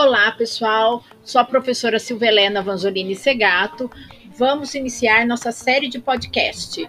Olá, pessoal. Sou a professora Silvelena Vanzolini Segato. Vamos iniciar nossa série de podcast